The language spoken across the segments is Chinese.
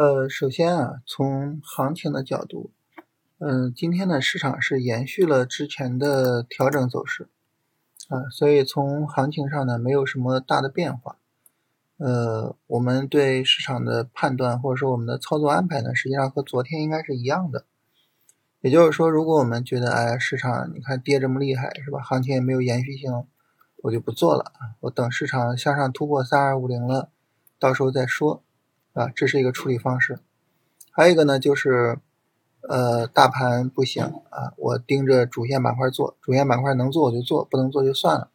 呃，首先啊，从行情的角度，嗯，今天的市场是延续了之前的调整走势，啊，所以从行情上呢，没有什么大的变化。呃，我们对市场的判断或者说我们的操作安排呢，实际上和昨天应该是一样的。也就是说，如果我们觉得哎，市场你看跌这么厉害，是吧？行情也没有延续性，我就不做了啊，我等市场向上突破三二五零了，到时候再说。啊，这是一个处理方式。还有一个呢，就是呃，大盘不行啊，我盯着主线板块做，主线板块能做我就做，不能做就算了。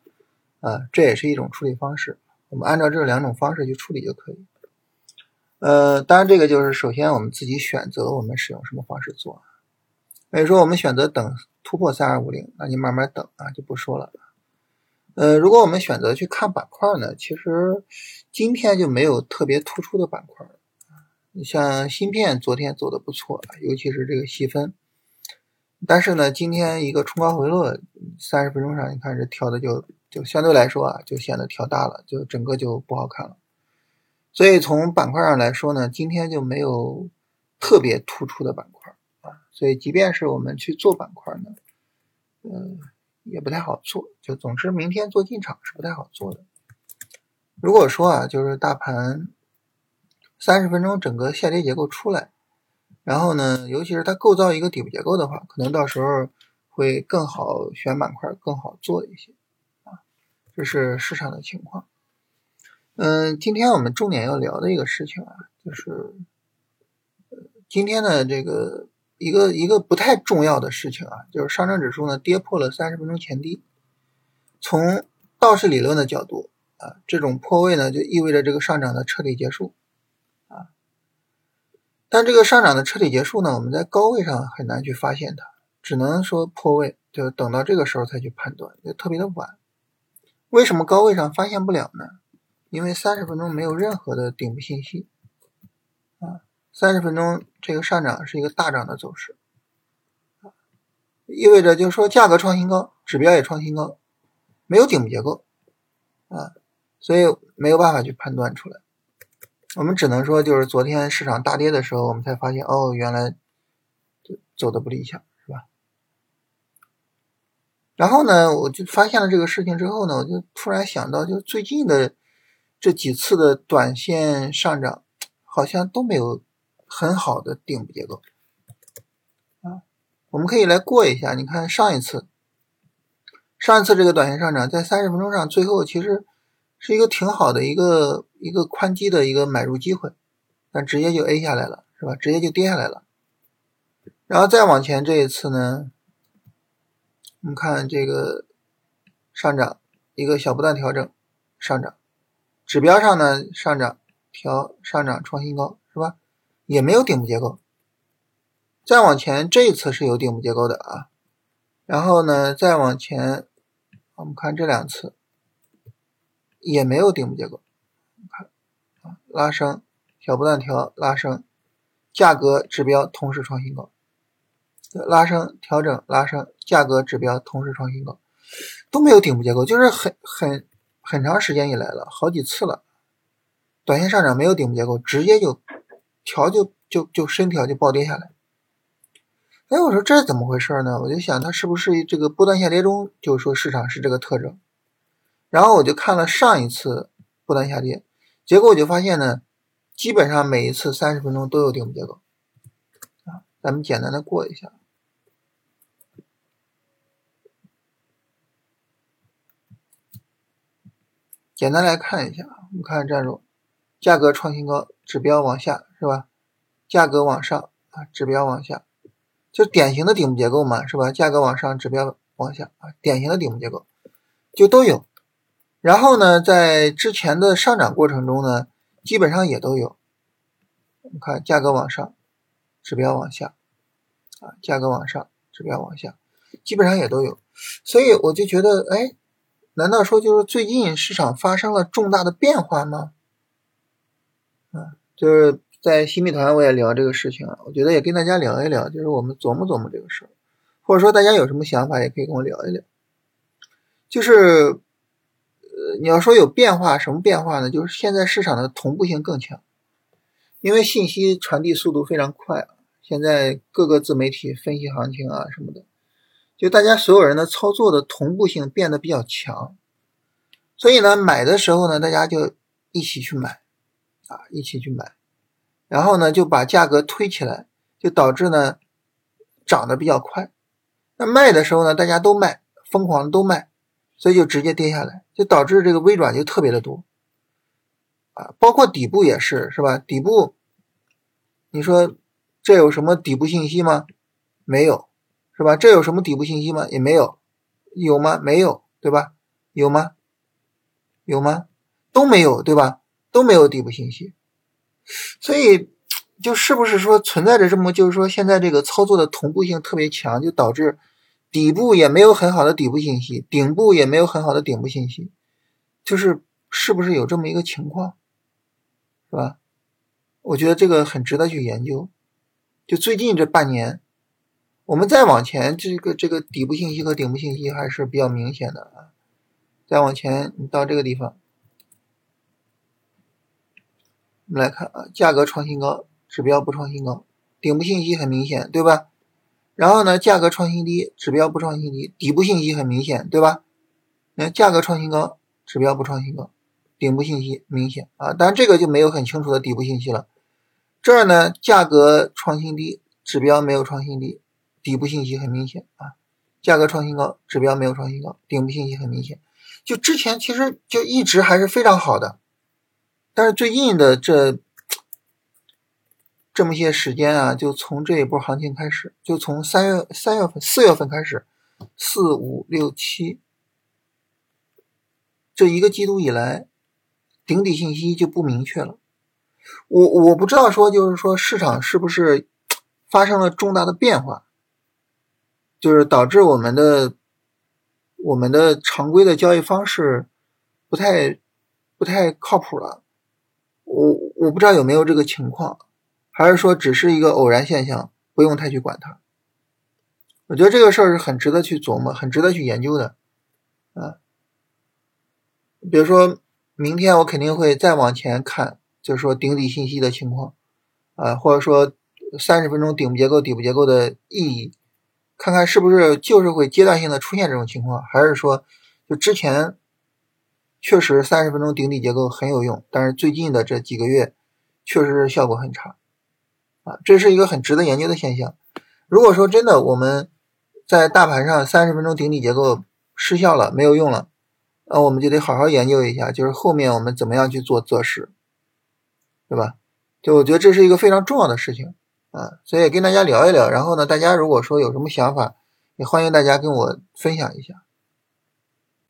啊，这也是一种处理方式。我们按照这两种方式去处理就可以。呃，当然这个就是首先我们自己选择我们使用什么方式做。比如说我们选择等突破三二五零，那你慢慢等啊，就不说了。呃，如果我们选择去看板块呢，其实今天就没有特别突出的板块你像芯片昨天走的不错，尤其是这个细分。但是呢，今天一个冲高回落，三十分钟上你看这跳的就就相对来说啊，就显得调大了，就整个就不好看了。所以从板块上来说呢，今天就没有特别突出的板块啊。所以即便是我们去做板块呢，嗯。也不太好做，就总之明天做进场是不太好做的。如果说啊，就是大盘三十分钟整个下跌结构出来，然后呢，尤其是它构造一个底部结构的话，可能到时候会更好选板块，更好做一些啊。这是市场的情况。嗯，今天我们重点要聊的一个事情啊，就是今天的这个。一个一个不太重要的事情啊，就是上证指数呢跌破了三十分钟前低。从道氏理论的角度啊，这种破位呢就意味着这个上涨的彻底结束啊。但这个上涨的彻底结束呢，我们在高位上很难去发现它，只能说破位，就等到这个时候才去判断，就特别的晚。为什么高位上发现不了呢？因为三十分钟没有任何的顶部信息。三十分钟这个上涨是一个大涨的走势，意味着就是说价格创新高，指标也创新高，没有顶部结构啊，所以没有办法去判断出来。我们只能说就是昨天市场大跌的时候，我们才发现哦，原来走的不理想，是吧？然后呢，我就发现了这个事情之后呢，我就突然想到，就最近的这几次的短线上涨，好像都没有。很好的顶部结构啊，我们可以来过一下。你看上一次，上一次这个短线上涨在三十分钟上，最后其实是一个挺好的一个一个宽基的一个买入机会，但直接就 A 下来了，是吧？直接就跌下来了。然后再往前这一次呢，我们看这个上涨一个小不断调整上涨，指标上呢上涨调上涨创新高？也没有顶部结构，再往前这一次是有顶部结构的啊，然后呢再往前，我们看这两次也没有顶部结构，看啊拉升小波段调拉升，价格指标同时创新高，拉升调整拉升，价格指标同时创新高，都没有顶部结构，就是很很很长时间以来了，好几次了，短线上涨没有顶部结构，直接就。调就就就深调就暴跌下来，哎，我说这是怎么回事呢？我就想它是不是这个波段下跌中，就说市场是这个特征。然后我就看了上一次波段下跌，结果我就发现呢，基本上每一次三十分钟都有顶部结构。啊，咱们简单的过一下，简单来看一下，我们看战术，价格创新高，指标往下。是吧？价格往上啊，指标往下，就典型的顶部结构嘛，是吧？价格往上，指标往下啊，典型的顶部结构就都有。然后呢，在之前的上涨过程中呢，基本上也都有。我们看价格往上，指标往下啊，价格往上，指标往下，基本上也都有。所以我就觉得，哎，难道说就是最近市场发生了重大的变化吗？啊，就是。在新米团我也聊这个事情啊，我觉得也跟大家聊一聊，就是我们琢磨琢磨这个事儿，或者说大家有什么想法也可以跟我聊一聊。就是，呃，你要说有变化，什么变化呢？就是现在市场的同步性更强。因为信息传递速度非常快，现在各个自媒体分析行情啊什么的，就大家所有人的操作的同步性变得比较强，所以呢，买的时候呢，大家就一起去买，啊，一起去买，然后呢，就把价格推起来，就导致呢涨得比较快。那卖的时候呢，大家都卖，疯狂都卖，所以就直接跌下来，就导致这个微软就特别的多。啊，包括底部也是，是吧？底部，你说这有什么底部信息吗？没有，是吧？这有什么底部信息吗？也没有，有吗？没有，对吧？有吗？有吗？都没有，对吧？都没有底部信息，所以就是不是说存在着这么，就是说现在这个操作的同步性特别强，就导致底部也没有很好的底部信息，顶部也没有很好的顶部信息，就是是不是有这么一个情况？是吧？我觉得这个很值得去研究。就最近这半年，我们再往前，这个这个底部信息和顶部信息还是比较明显的啊。再往前，你到这个地方，我们来看啊，价格创新高，指标不创新高，顶部信息很明显，对吧？然后呢，价格创新低，指标不创新低，底部信息很明显，对吧？那价格创新高，指标不创新高。顶部信息明显啊，当然这个就没有很清楚的底部信息了。这儿呢，价格创新低，指标没有创新低，底部信息很明显啊。价格创新高，指标没有创新高，顶部信息很明显。就之前其实就一直还是非常好的，但是最近的这这么些时间啊，就从这一波行情开始，就从三月三月份、四月份开始，四五六七这一个季度以来。顶底信息就不明确了，我我不知道说就是说市场是不是发生了重大的变化，就是导致我们的我们的常规的交易方式不太不太靠谱了，我我不知道有没有这个情况，还是说只是一个偶然现象，不用太去管它。我觉得这个事儿是很值得去琢磨，很值得去研究的，啊，比如说。明天我肯定会再往前看，就是说顶底信息的情况，啊，或者说三十分钟顶部结构、底部结构的意义，看看是不是就是会阶段性的出现这种情况，还是说就之前确实三十分钟顶底结构很有用，但是最近的这几个月确实是效果很差，啊，这是一个很值得研究的现象。如果说真的我们在大盘上三十分钟顶底结构失效了，没有用了。那我们就得好好研究一下，就是后面我们怎么样去做择时，对吧？就我觉得这是一个非常重要的事情啊，所以跟大家聊一聊。然后呢，大家如果说有什么想法，也欢迎大家跟我分享一下。